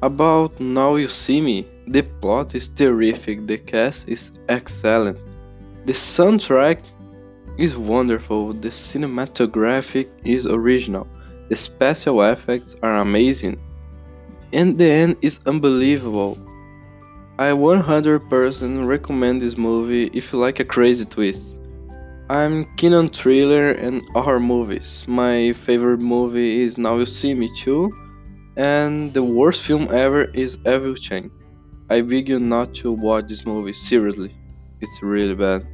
About Now You See Me, the plot is terrific, the cast is excellent, the soundtrack is wonderful, the cinematography is original, the special effects are amazing, and the end is unbelievable. I 100% recommend this movie if you like a crazy twist. I'm keen on thriller and horror movies. My favorite movie is Now You See Me Too, and the worst film ever is Evil Chain. I beg you not to watch this movie, seriously. It's really bad.